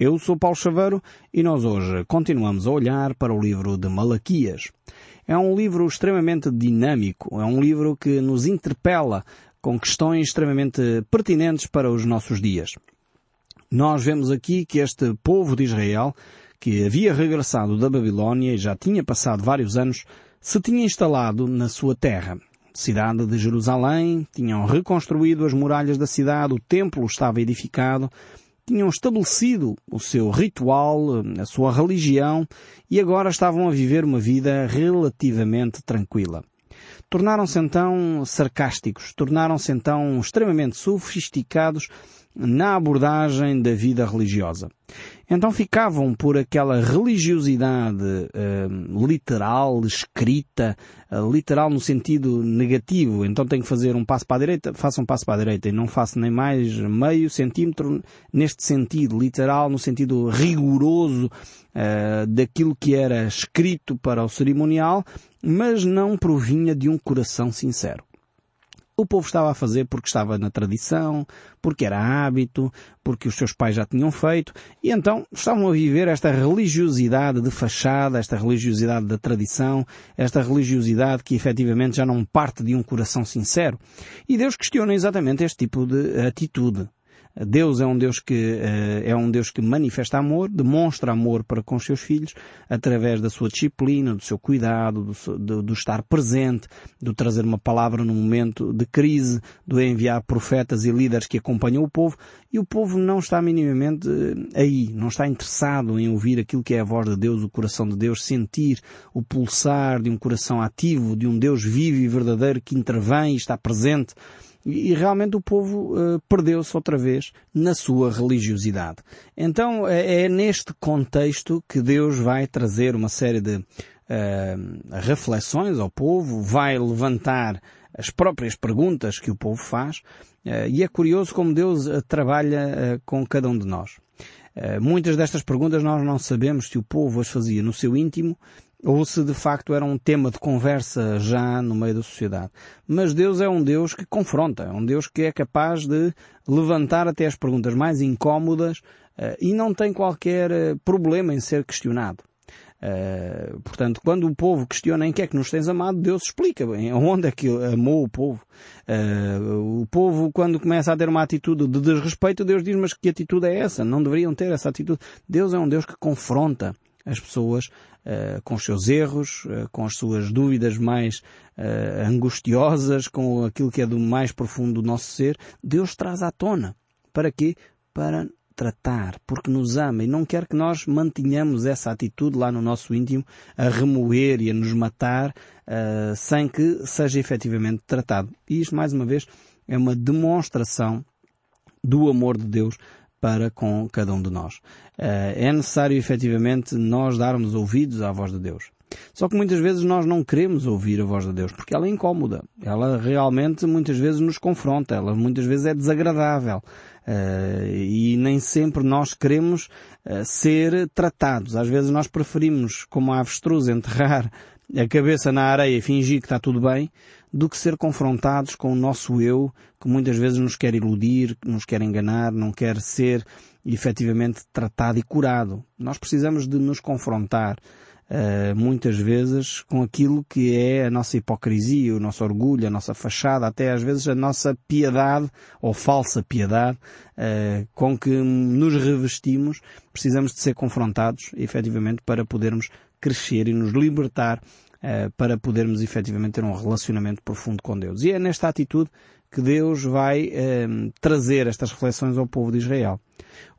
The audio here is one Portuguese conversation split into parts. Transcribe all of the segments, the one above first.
Eu sou Paulo Chaveiro e nós hoje continuamos a olhar para o livro de Malaquias. É um livro extremamente dinâmico, é um livro que nos interpela com questões extremamente pertinentes para os nossos dias. Nós vemos aqui que este povo de Israel, que havia regressado da Babilónia e já tinha passado vários anos, se tinha instalado na sua terra. Cidade de Jerusalém, tinham reconstruído as muralhas da cidade, o templo estava edificado, tinham estabelecido o seu ritual, a sua religião e agora estavam a viver uma vida relativamente tranquila. Tornaram-se então sarcásticos, tornaram-se então extremamente sofisticados na abordagem da vida religiosa. Então ficavam por aquela religiosidade uh, literal, escrita, uh, literal no sentido negativo. Então tenho que fazer um passo para a direita, faço um passo para a direita e não faço nem mais meio centímetro neste sentido, literal, no sentido rigoroso uh, daquilo que era escrito para o cerimonial, mas não provinha de um coração sincero o povo estava a fazer porque estava na tradição, porque era hábito, porque os seus pais já tinham feito, e então estavam a viver esta religiosidade de fachada, esta religiosidade da tradição, esta religiosidade que efetivamente já não parte de um coração sincero. E Deus questiona exatamente este tipo de atitude. Deus é um Deus que eh, é um Deus que manifesta amor, demonstra amor para com os seus filhos através da sua disciplina, do seu cuidado, do, do, do estar presente, do trazer uma palavra no momento de crise, do enviar profetas e líderes que acompanham o povo. E o povo não está minimamente eh, aí, não está interessado em ouvir aquilo que é a voz de Deus, o coração de Deus, sentir o pulsar de um coração ativo, de um Deus vivo e verdadeiro que intervém e está presente e, realmente o povo uh, perdeu-se outra vez na sua religiosidade. Então é, é, neste contexto que Deus vai trazer uma série de uh, reflexões ao povo, vai levantar as próprias perguntas que o povo faz, uh, e é curioso como Deus trabalha com cada um de nós. muitas destas perguntas nós não sabemos se o povo as fazia no seu íntimo ou se de facto era um tema de conversa já no meio da sociedade. Mas Deus é um Deus que confronta, é um Deus que é capaz de levantar até as perguntas mais incómodas uh, e não tem qualquer eh, problema em ser questionado. Uh, portanto, quando o povo questiona em que é que nos tens amado, Deus explica bem onde é que amou o povo. Uh, o povo, quando começa a ter uma atitude de desrespeito, Deus diz, mas que atitude é essa? Não deveriam ter essa atitude. Deus é um Deus que confronta as pessoas uh, com os seus erros, uh, com as suas dúvidas mais uh, angustiosas, com aquilo que é do mais profundo do nosso ser, Deus traz à tona. Para quê? Para tratar, porque nos ama e não quer que nós mantenhamos essa atitude lá no nosso íntimo a remoer e a nos matar sem que seja efetivamente tratado. E isto, mais uma vez, é uma demonstração do amor de Deus para com cada um de nós. Eh, é necessário efetivamente nós darmos ouvidos à voz de Deus. Só que muitas vezes nós não queremos ouvir a voz de Deus porque ela é incómoda. Ela realmente muitas vezes nos confronta. Ela muitas vezes é desagradável. Uh, e nem sempre nós queremos uh, ser tratados. Às vezes nós preferimos, como a avestruz, enterrar a cabeça na areia e fingir que está tudo bem, do que ser confrontados com o nosso eu, que muitas vezes nos quer iludir, nos quer enganar, não quer ser efetivamente tratado e curado. Nós precisamos de nos confrontar uh, muitas vezes com aquilo que é a nossa hipocrisia, o nosso orgulho, a nossa fachada, até às vezes a nossa piedade ou falsa piedade uh, com que nos revestimos. Precisamos de ser confrontados efetivamente para podermos crescer e nos libertar para podermos efetivamente ter um relacionamento profundo com Deus. E é nesta atitude que Deus vai uh, trazer estas reflexões ao povo de Israel.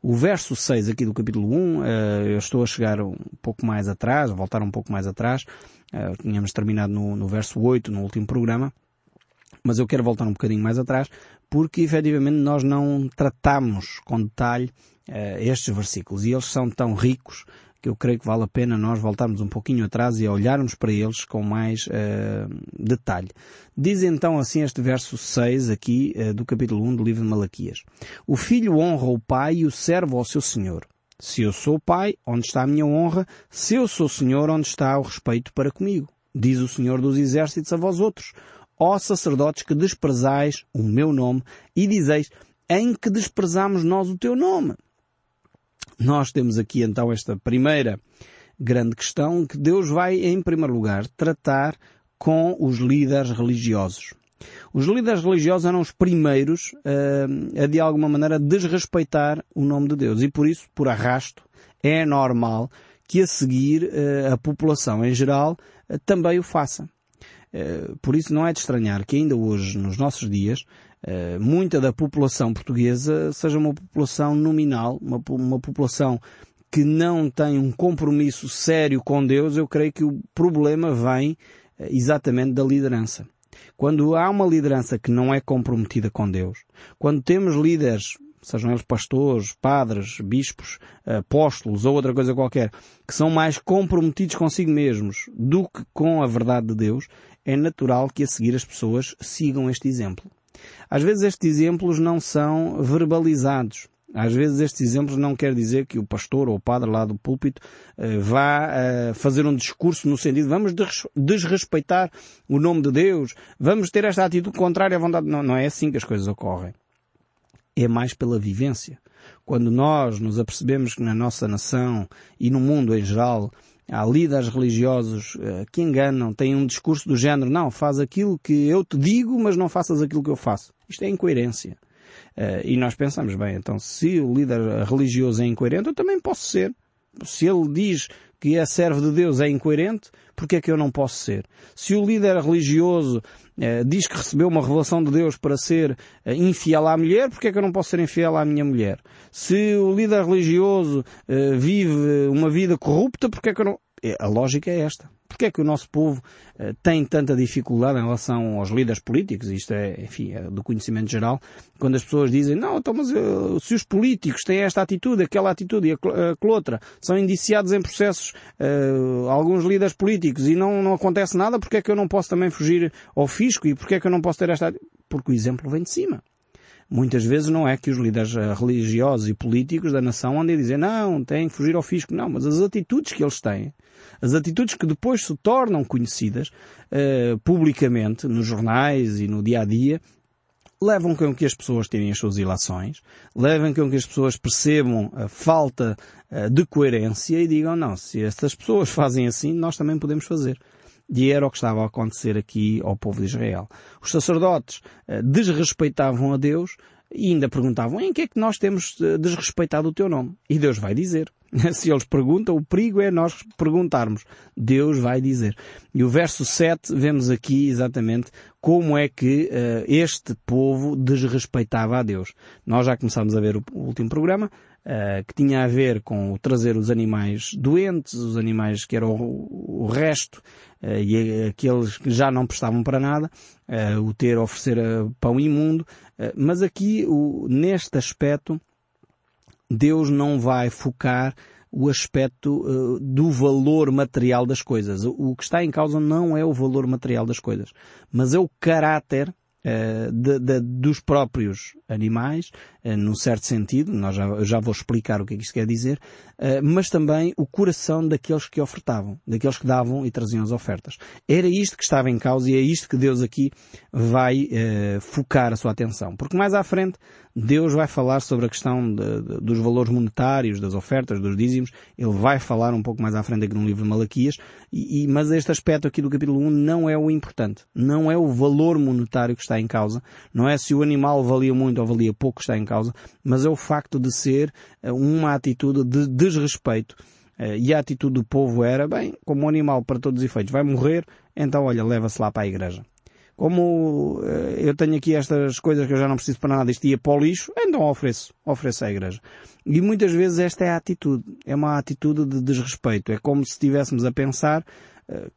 O verso 6 aqui do capítulo 1, uh, eu estou a chegar um pouco mais atrás, a voltar um pouco mais atrás, uh, tínhamos terminado no, no verso 8 no último programa, mas eu quero voltar um bocadinho mais atrás, porque efetivamente nós não tratamos com detalhe uh, estes versículos e eles são tão ricos que eu creio que vale a pena nós voltarmos um pouquinho atrás e olharmos para eles com mais uh, detalhe. Diz então assim este verso 6 aqui uh, do capítulo 1 do livro de Malaquias. O filho honra o pai e o servo ao seu senhor. Se eu sou pai, onde está a minha honra? Se eu sou senhor, onde está o respeito para comigo? Diz o Senhor dos Exércitos a vós outros, ó sacerdotes que desprezais o meu nome e dizeis, em que desprezamos nós o teu nome? Nós temos aqui então esta primeira grande questão que Deus vai, em primeiro lugar, tratar com os líderes religiosos. Os líderes religiosos eram os primeiros uh, a, de alguma maneira, desrespeitar o nome de Deus. E por isso, por arrasto, é normal que a seguir uh, a população em geral uh, também o faça. Por isso não é de estranhar que ainda hoje, nos nossos dias, muita da população portuguesa seja uma população nominal, uma, uma população que não tem um compromisso sério com Deus, eu creio que o problema vem exatamente da liderança. Quando há uma liderança que não é comprometida com Deus, quando temos líderes, sejam eles pastores, padres, bispos, apóstolos ou outra coisa qualquer, que são mais comprometidos consigo mesmos do que com a verdade de Deus, é natural que a seguir as pessoas sigam este exemplo. Às vezes estes exemplos não são verbalizados. Às vezes estes exemplos não quer dizer que o pastor ou o padre lá do púlpito uh, vá uh, fazer um discurso no sentido vamos desrespeitar o nome de Deus, vamos ter esta atitude contrária à vontade. Não, não é assim que as coisas ocorrem. É mais pela vivência. Quando nós nos apercebemos que na nossa nação e no mundo em geral há líderes religiosos uh, que enganam, têm um discurso do género, não, faz aquilo que eu te digo, mas não faças aquilo que eu faço. Isto é incoerência. Uh, e nós pensamos, bem, então se o líder religioso é incoerente, eu também posso ser. Se ele diz que é servo de Deus é incoerente, porque é que eu não posso ser? Se o líder religioso uh, diz que recebeu uma revelação de Deus para ser uh, infiel à mulher, porque é que eu não posso ser infiel à minha mulher? Se o líder religioso vive uma vida corrupta, porque é que eu não... É, a lógica é esta. Porquê é que o nosso povo uh, tem tanta dificuldade em relação aos líderes políticos? Isto é, enfim, é do conhecimento geral. Quando as pessoas dizem, não, então, mas uh, se os políticos têm esta atitude, aquela atitude e aquela outra, são indiciados em processos uh, alguns líderes políticos e não, não acontece nada, porquê é que eu não posso também fugir ao fisco e porquê é que eu não posso ter esta... Porque o exemplo vem de cima. Muitas vezes não é que os líderes religiosos e políticos da nação andem a dizer não, têm que fugir ao fisco. Não, mas as atitudes que eles têm as atitudes que depois se tornam conhecidas uh, publicamente nos jornais e no dia a dia levam com que as pessoas tirem as suas ilações, levam com que as pessoas percebam a falta uh, de coerência e digam não, se estas pessoas fazem assim, nós também podemos fazer. E era o que estava a acontecer aqui ao povo de Israel. Os sacerdotes uh, desrespeitavam a Deus e ainda perguntavam em que é que nós temos desrespeitado o teu nome? E Deus vai dizer. Se eles perguntam, o perigo é nós perguntarmos. Deus vai dizer. E o verso 7 vemos aqui exatamente como é que uh, este povo desrespeitava a Deus. Nós já começámos a ver o, o último programa, uh, que tinha a ver com trazer os animais doentes, os animais que eram o, o resto, uh, e aqueles que já não prestavam para nada, o ter oferecer pão imundo, mas aqui, o, neste aspecto, Deus não vai focar o aspecto uh, do valor material das coisas. O, o, que está em causa não é o valor material das coisas, mas é o caráter uh, de, de, dos próprios animais, uh, num certo sentido, nós já, já vou explicar o que é que isto quer dizer, mas também o coração daqueles que ofertavam, daqueles que davam e traziam as ofertas. Era isto que estava em causa e é isto que Deus aqui vai focar a sua atenção. Porque mais à frente Deus vai falar sobre a questão de, de, dos valores monetários, das ofertas, dos dízimos. Ele vai falar um pouco mais à frente aqui no livro de Malaquias. E, e, mas este aspecto aqui do capítulo 1 não é o importante. Não é o valor monetário que está em causa. Não é se o animal valia muito ou valia pouco está em causa. Mas é o facto de ser eh, uma atitude de desrespeito. Eh, e a atitude do povo era, bem, como um animal para todos os efeitos vai morrer, então olha, leva-se lá para a igreja como eh, eu tenho aqui estas coisas que eu já não preciso para nada, isto ia para o lixo, então ofereço, ofereço à igreja. E muitas vezes esta é a atitude, é uma atitude de desrespeito. É como se estivéssemos a pensar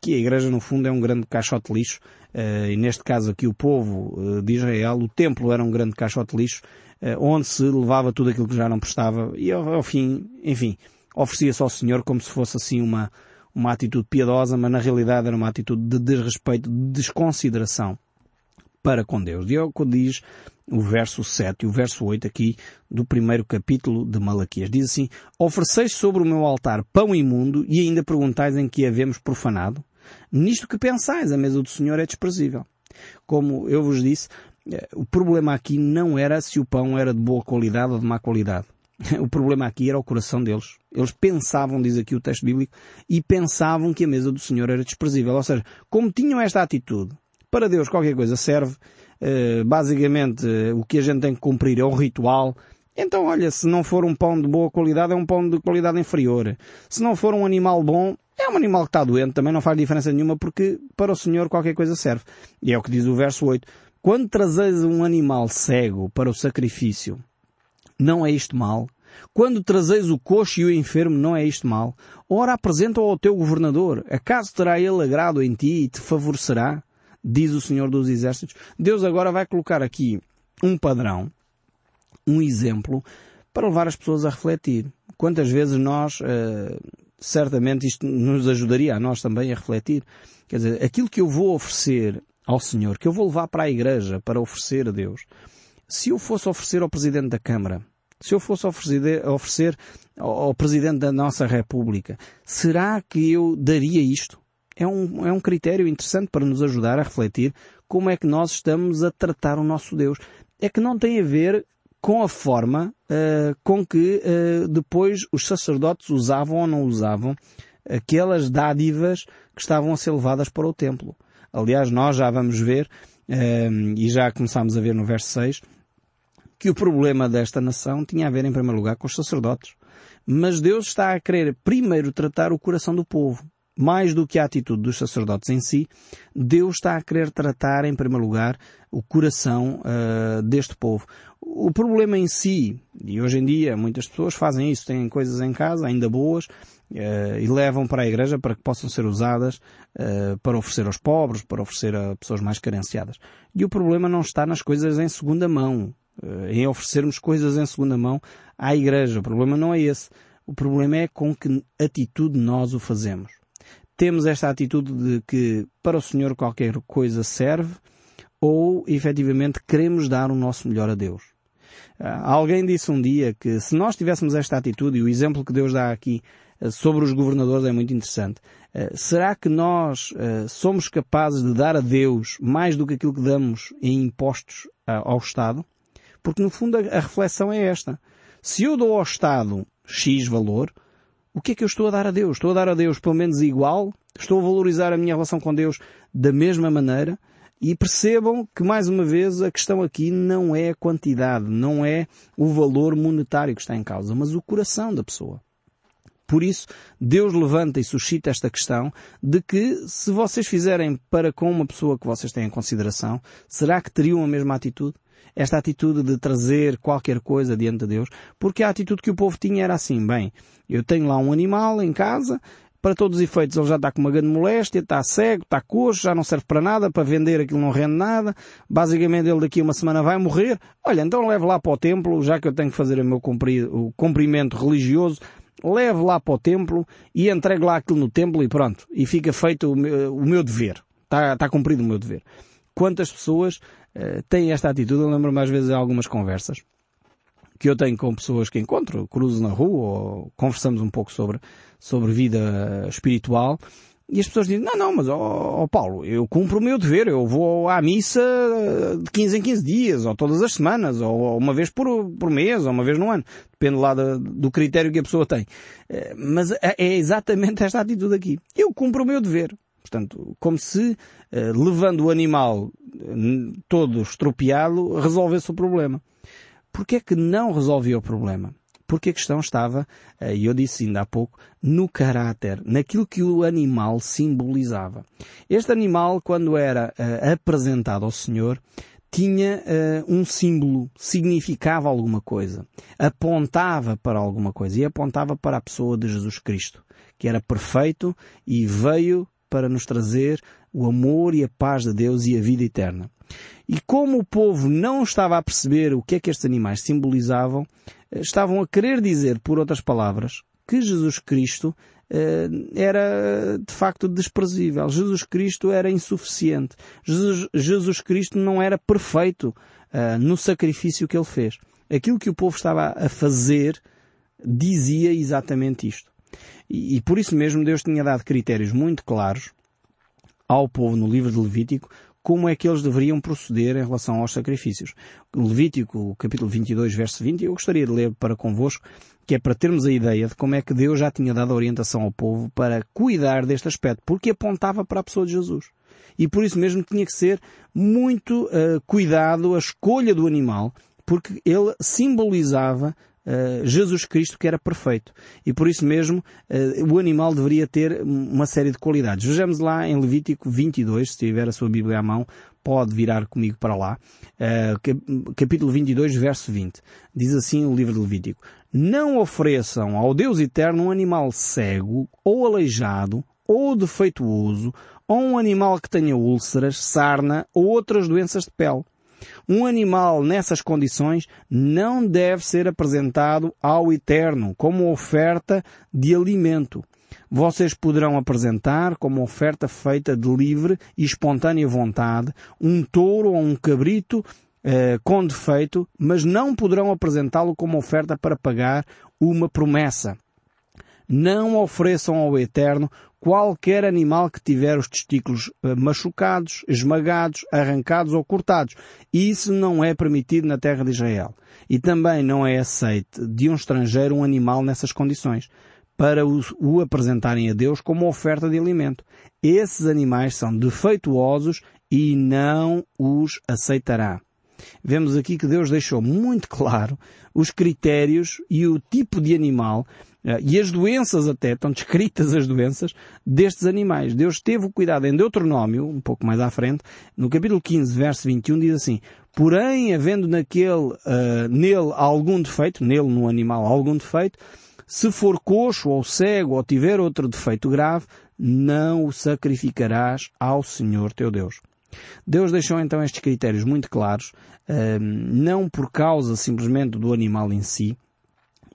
que a igreja no fundo é um grande caixote de lixo, uh, e neste caso aqui o povo uh, de Israel, o templo era um grande caixote de lixo, onde se levava tudo aquilo que já não prestava, e ao, ao fim, enfim, oferecia-se ao Senhor como se fosse assim uma, uma atitude piedosa, mas na realidade era uma atitude de desrespeito, de desconsideração para com Deus. E é o que diz o verso 7 e o verso 8 aqui do primeiro capítulo de Malaquias. Diz assim, ofereceis sobre o meu altar pão imundo e ainda perguntais em que havemos profanado? Nisto que pensais, a mesa do Senhor é desprezível. Como eu vos disse, eh, o problema aqui não era se o pão era de boa qualidade ou de má qualidade. O problema aqui era o coração deles. Eles pensavam, diz aqui o texto bíblico, e pensavam que a mesa do Senhor era desprezível. Ou seja, como tinham esta atitude, para Deus qualquer coisa serve, eh, basicamente o que a gente tem que cumprir é o ritual, então, olha, se não for um pão de boa qualidade, é um pão de qualidade inferior. Se não for um animal bom, é um animal que está doente, também não faz diferença nenhuma porque para o Senhor qualquer coisa serve. E é o que diz o verso 8. Quando trazeis um animal cego para o sacrifício, não é isto mal? Quando trazeis o coxo e o enfermo, não é isto mal? Ora, apresenta-o ao teu governador. Acaso terá ele agrado em ti e te favorecerá? Diz o Senhor dos Exércitos. Deus agora vai colocar aqui um padrão um exemplo para levar as pessoas a refletir. Quantas vezes nós, uh, certamente isto nos ajudaria a nós também a refletir. Quer dizer, aquilo que eu vou oferecer ao Senhor, que eu vou levar para a igreja para oferecer a Deus, se eu fosse oferecer ao Presidente da Câmara, se eu fosse oferecer ao Presidente da nossa República, será que eu daria isto? É um, é um critério interessante para nos ajudar a refletir como é que nós estamos a tratar o nosso Deus. É que não tem a ver com a forma uh, com que uh, depois os sacerdotes usavam ou não usavam aquelas dádivas que estavam a ser levadas para o templo. Aliás, nós já vamos ver, uh, e já começámos a ver no verso 6, que o problema desta nação tinha a ver, em primeiro lugar, com os sacerdotes. Mas Deus está a querer primeiro tratar o coração do povo mais do que a atitude dos sacerdotes em si, Deus está a querer tratar, em primeiro lugar, o coração uh, deste povo. O problema em si, e hoje em dia muitas pessoas fazem isso, têm coisas em casa, ainda boas, uh, e levam para a igreja para que possam ser usadas uh, para oferecer aos pobres, para oferecer a pessoas mais carenciadas. E o problema não está nas coisas em segunda mão, em oferecermos coisas em segunda mão à igreja. O problema não é esse. O problema é com que atitude nós o fazemos temos esta atitude de que para o Senhor qualquer coisa serve ou efetivamente queremos dar o nosso melhor a Deus. Ah, alguém disse um dia que se nós tivéssemos esta atitude, e o exemplo que Deus dá aqui ah, sobre os governadores é muito interessante, ah, será que nós somos capazes de dar a Deus mais do que aquilo que damos em impostos ao Estado? Porque no fundo a reflexão é esta. Se eu dou ao Estado X valor, o que é que eu estou a dar a Deus? Estou a dar a Deus pelo menos igual? Estou a valorizar a minha relação com Deus da mesma maneira? E percebam que, mais uma vez, a questão aqui não é a quantidade, não é o valor monetário que está em causa, mas o coração da pessoa. Por isso, Deus levanta e suscita esta questão de que, se vocês fizerem para com uma pessoa que vocês têm em consideração, será que teriam a mesma atitude? Esta atitude de trazer qualquer coisa diante de Deus, porque a atitude que o povo tinha era assim, bem, eu tenho lá um animal em casa, para todos os efeitos ele já está com uma grande moléstia, está cego, está coxo, já não serve para nada, para vender aquilo não rende nada, basicamente ele daqui a uma semana vai morrer, olha, então leve lá para o templo, já que eu tenho que fazer o meu cumprimento religioso, leve lá para o templo e entregue lá aquilo no templo e pronto, e fica feito o meu, o meu dever, está, está cumprido o meu dever. Quantas pessoas têm esta atitude? Eu lembro-me às vezes de algumas conversas que eu tenho com pessoas que encontro, cruzo na rua ou conversamos um pouco sobre, sobre vida espiritual e as pessoas dizem, não, não, mas ó, Paulo, eu cumpro o meu dever, eu vou à missa de 15 em 15 dias, ou todas as semanas, ou uma vez por, por mês, ou uma vez no ano. Depende lá do, do critério que a pessoa tem. Eh, mas é, é exatamente esta atitude aqui. Eu cumpro o meu dever. Portanto, como se, eh, levando o animal eh, todo estropiado, resolvesse o problema. Porquê é que não resolvia o problema? Porque a questão estava, eh, e eu disse ainda há pouco, no caráter, naquilo que o animal simbolizava. Este animal, quando era apresentado ao Senhor, tinha uh, um símbolo, significava alguma coisa, apontava para alguma coisa e apontava para a pessoa de Jesus Cristo, que era perfeito e veio para nos trazer o amor e a paz de Deus e a vida eterna. E como o povo não estava a perceber o que é que estes animais simbolizavam, eh, estavam a querer dizer, por outras palavras, que Jesus Cristo eh, era de facto desprezível. Jesus Cristo era insuficiente. Jesus, Jesus Cristo não era perfeito uh, no sacrifício que ele fez. Aquilo que o povo estava a fazer dizia exatamente isto. E, e por isso mesmo Deus tinha dado critérios muito claros ao povo no livro de Levítico como é que eles deveriam proceder em relação aos sacrifícios. Levítico, capítulo 22, verso 20, eu gostaria de ler para convosco, que é para termos a ideia de como é que Deus já tinha dado orientação ao povo para cuidar deste aspecto, porque apontava para a pessoa de Jesus. E por isso mesmo tinha que ser muito uh, cuidado a escolha do animal, porque ele simbolizava Uh, Jesus Cristo que era perfeito. E por isso mesmo uh, o animal deveria ter uma série de qualidades. Vejamos lá em Levítico 22, se tiver a sua Bíblia à mão, pode virar comigo para lá. Uh, capítulo 22, verso 20. Diz assim o livro de Levítico. Não ofereçam ao Deus Eterno um animal cego, ou aleijado, ou defeituoso, ou um animal que tenha úlceras, sarna ou outras doenças de pele. Um animal nessas condições não deve ser apresentado ao Eterno como oferta de alimento. Vocês poderão apresentar como oferta feita de livre e espontânea vontade um touro ou um cabrito eh, com defeito, mas não poderão apresentá-lo como oferta para pagar uma promessa. Não ofereçam ao Eterno qualquer animal que tiver os testículos eh, machucados, esmagados, arrancados ou cortados. Isso não é permitido na terra de Israel. E também não é aceito de um estrangeiro um animal nessas condições para o apresentarem a Deus como oferta de alimento. Esses animais são defeituosos e não os aceitará. Vemos aqui que Deus deixou muito claro os critérios e o tipo de animal e as doenças até, estão descritas as doenças destes animais. Deus teve o cuidado em Deuteronômio, um pouco mais à frente, no capítulo 15, verso 21, diz assim, porém, havendo naquele, uh, nele algum defeito, nele no animal algum defeito, se for coxo ou cego ou tiver outro defeito grave, não o sacrificarás ao Senhor teu Deus. Deus deixou então estes critérios muito claros, uh, não por causa simplesmente do animal em si,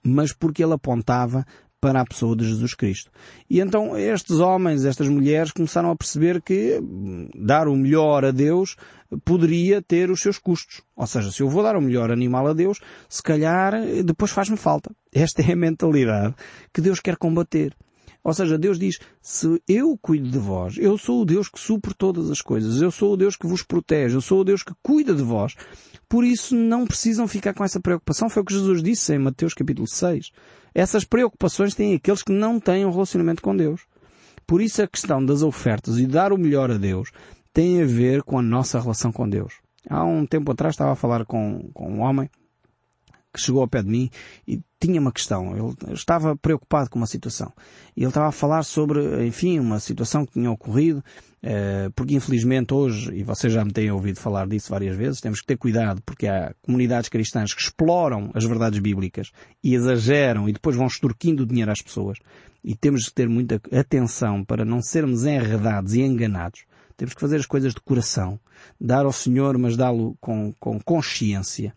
mas porque ele apontava para a pessoa de Jesus Cristo. E então estes homens, estas mulheres começaram a perceber que hum, dar o melhor a Deus poderia ter os seus custos. Ou seja, se eu vou dar o melhor animal a Deus, se calhar depois faz-me falta. Esta é a mentalidade que Deus quer combater. Ou seja, Deus diz, se eu cuido de vós, eu sou o Deus que supre todas as coisas, eu sou o Deus que vos protege, eu sou o Deus que cuida de vós. Por isso não precisam ficar com essa preocupação. Foi o que Jesus disse em Mateus capítulo 6. Essas preocupações têm aqueles que não têm um relacionamento com Deus. Por isso a questão das ofertas e dar o melhor a Deus tem a ver com a nossa relação com Deus. Há um tempo atrás estava a falar com, com um homem chegou ao pé de mim e tinha uma questão. Ele estava preocupado com uma situação. E ele estava a falar sobre, enfim, uma situação que tinha ocorrido, eh, porque infelizmente hoje, e vocês já me têm ouvido falar disso várias vezes, temos que ter cuidado porque há comunidades cristãs que exploram as verdades bíblicas e exageram e depois vão extorquindo dinheiro às pessoas. E temos que ter muita atenção para não sermos enredados e enganados temos que fazer as coisas de coração. Dar ao Senhor, mas dá-lo com, com consciência,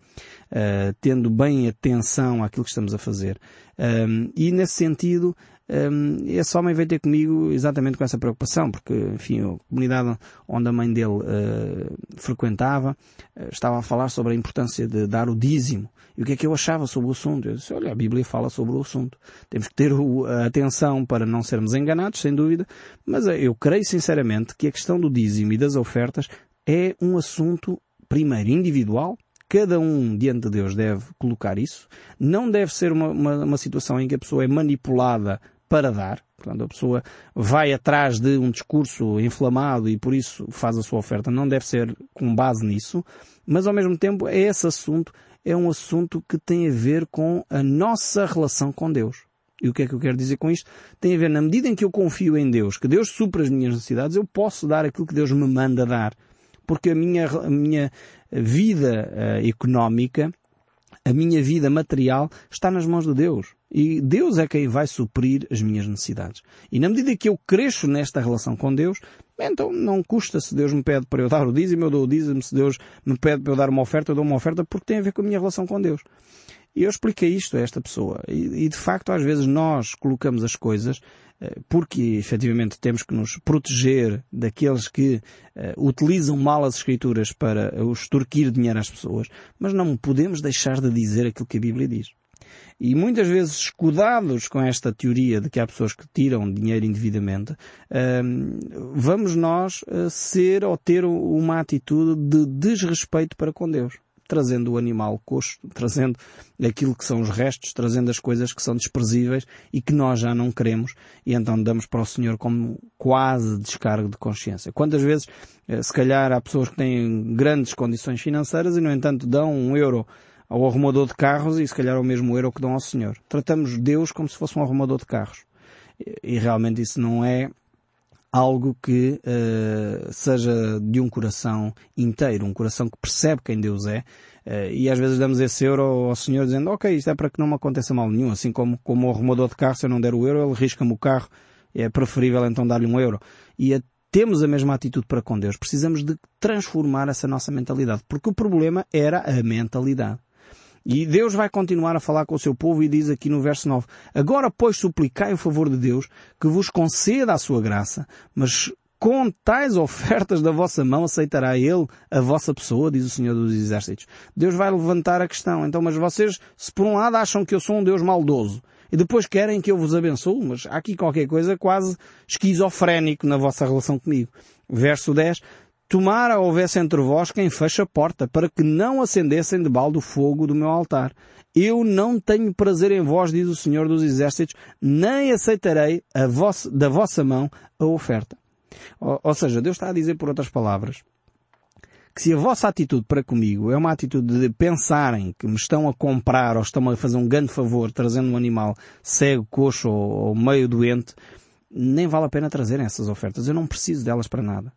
uh, tendo bem atenção àquilo que estamos a fazer. Um, e nesse sentido, um, esse homem veio ter comigo exatamente com essa preocupação, porque, enfim, a comunidade onde a mãe dele uh, frequentava uh, estava a falar sobre a importância de dar o dízimo. E o que é que eu achava sobre o assunto? Eu disse, olha, a Bíblia fala sobre o assunto. Temos que ter a atenção para não sermos enganados, sem dúvida, mas uh, eu creio sinceramente que a questão do dízimo e das ofertas é um assunto, primeiro, individual, cada um diante de Deus deve colocar isso. Não deve ser uma, uma, uma, situação em que a pessoa é manipulada para dar. Portanto, a pessoa vai atrás de um discurso inflamado e por isso faz a sua oferta. Não deve ser com base nisso. Mas ao mesmo tempo, esse assunto é um assunto que tem a ver com a nossa relação com Deus. E o que é que eu quero dizer com isto? Tem a ver, na medida em que eu confio em Deus, que Deus supra as minhas necessidades, eu posso dar aquilo que Deus me manda dar. Porque a minha, a minha vida uh, económica a minha vida material está nas mãos de Deus. E Deus é quem vai suprir as minhas necessidades. E na medida que eu cresço nesta relação com Deus, então não custa se Deus me pede para eu dar o dízimo, eu dou o dízimo. Se Deus me pede para eu dar uma oferta, eu dou uma oferta porque tem a ver com a minha relação com Deus. E eu expliquei isto a esta pessoa. E, e de facto às vezes nós colocamos as coisas eh, porque efetivamente temos que nos proteger daqueles que uh, utilizam mal as escrituras para extorquir dinheiro às pessoas, mas não podemos deixar de dizer aquilo que a Bíblia diz. E muitas vezes, escudados com esta teoria de que há pessoas que tiram dinheiro indevidamente, hum, vamos nós eh, ser ou ter uma atitude de desrespeito para com Deus trazendo o animal coxo, trazendo aquilo que são os restos, trazendo as coisas que são desprezíveis e que nós já não queremos e então damos para o Senhor como quase descargo de consciência. Quantas vezes, eh, se calhar, há pessoas que têm grandes condições financeiras e, no entanto, dão um euro ao arrumador de carros e se calhar é o mesmo euro que dão ao Senhor. Tratamos Deus como se fosse um arrumador de carros. E realmente isso não é algo que uh, seja de um coração inteiro, um coração que percebe quem Deus é, uh, e às vezes damos esse euro ao Senhor dizendo, ok, isto é para que não me aconteça mal nenhum, assim como, como o arrumador de carro, se eu não der o euro, ele risca-me o carro, é preferível então dar-lhe um euro. E a, temos a mesma atitude para com Deus. Precisamos de transformar essa nossa mentalidade, porque o problema era a mentalidade. E Deus vai continuar a falar com o seu povo e diz aqui no verso 9, Agora, pois, suplicai o favor de Deus que vos conceda a sua graça, mas com tais ofertas da vossa mão aceitará Ele a vossa pessoa, diz o Senhor dos Exércitos. Deus vai levantar a questão. Então, mas vocês, se por um lado acham que eu sou um Deus maldoso, e depois querem que eu vos abençoe, mas há aqui qualquer coisa quase esquizofrénico na vossa relação comigo. Verso 10. Tomara houvesse entre vós quem feche a porta, para que não acendessem de balde o fogo do meu altar. Eu não tenho prazer em vós, diz o Senhor dos Exércitos, nem aceitarei vossa, da vossa mão a oferta. Ou, ou seja, Deus está a dizer por outras palavras, que se a vossa atitude para comigo é uma atitude de pensarem que me estão a comprar ou estão a fazer um grande favor trazendo um animal cego, coxo ou, ou meio doente, nem vale a pena trazerem essas ofertas. Eu não preciso delas para nada.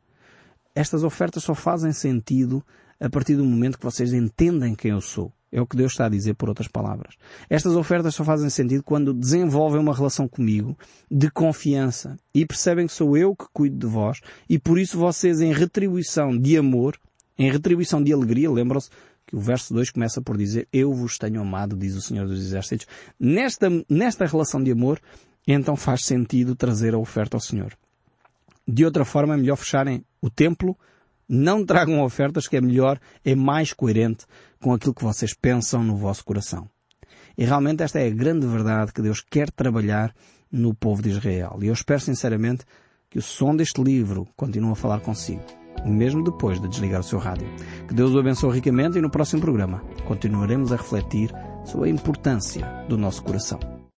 Estas ofertas só fazem sentido a partir do momento que vocês entendem quem eu sou. É o que Deus está a dizer por outras palavras. Estas ofertas só fazem sentido quando desenvolvem uma relação comigo de confiança e percebem que sou eu que cuido de vós e por isso vocês em retribuição de amor, em retribuição de alegria, lembram-se que o verso 2 começa por dizer eu vos tenho amado, diz o Senhor dos Exércitos. Nesta, nesta relação de amor, então faz sentido trazer a oferta ao Senhor. De outra forma é melhor fecharem o templo, não tragam ofertas que é melhor, é mais coerente com aquilo que vocês pensam no vosso coração. E realmente esta é a grande verdade que Deus quer trabalhar no povo de Israel. E eu espero sinceramente que o som deste livro continue a falar consigo, mesmo depois de desligar o seu rádio. Que Deus o abençoe ricamente e no próximo programa continuaremos a refletir sobre a importância do nosso coração.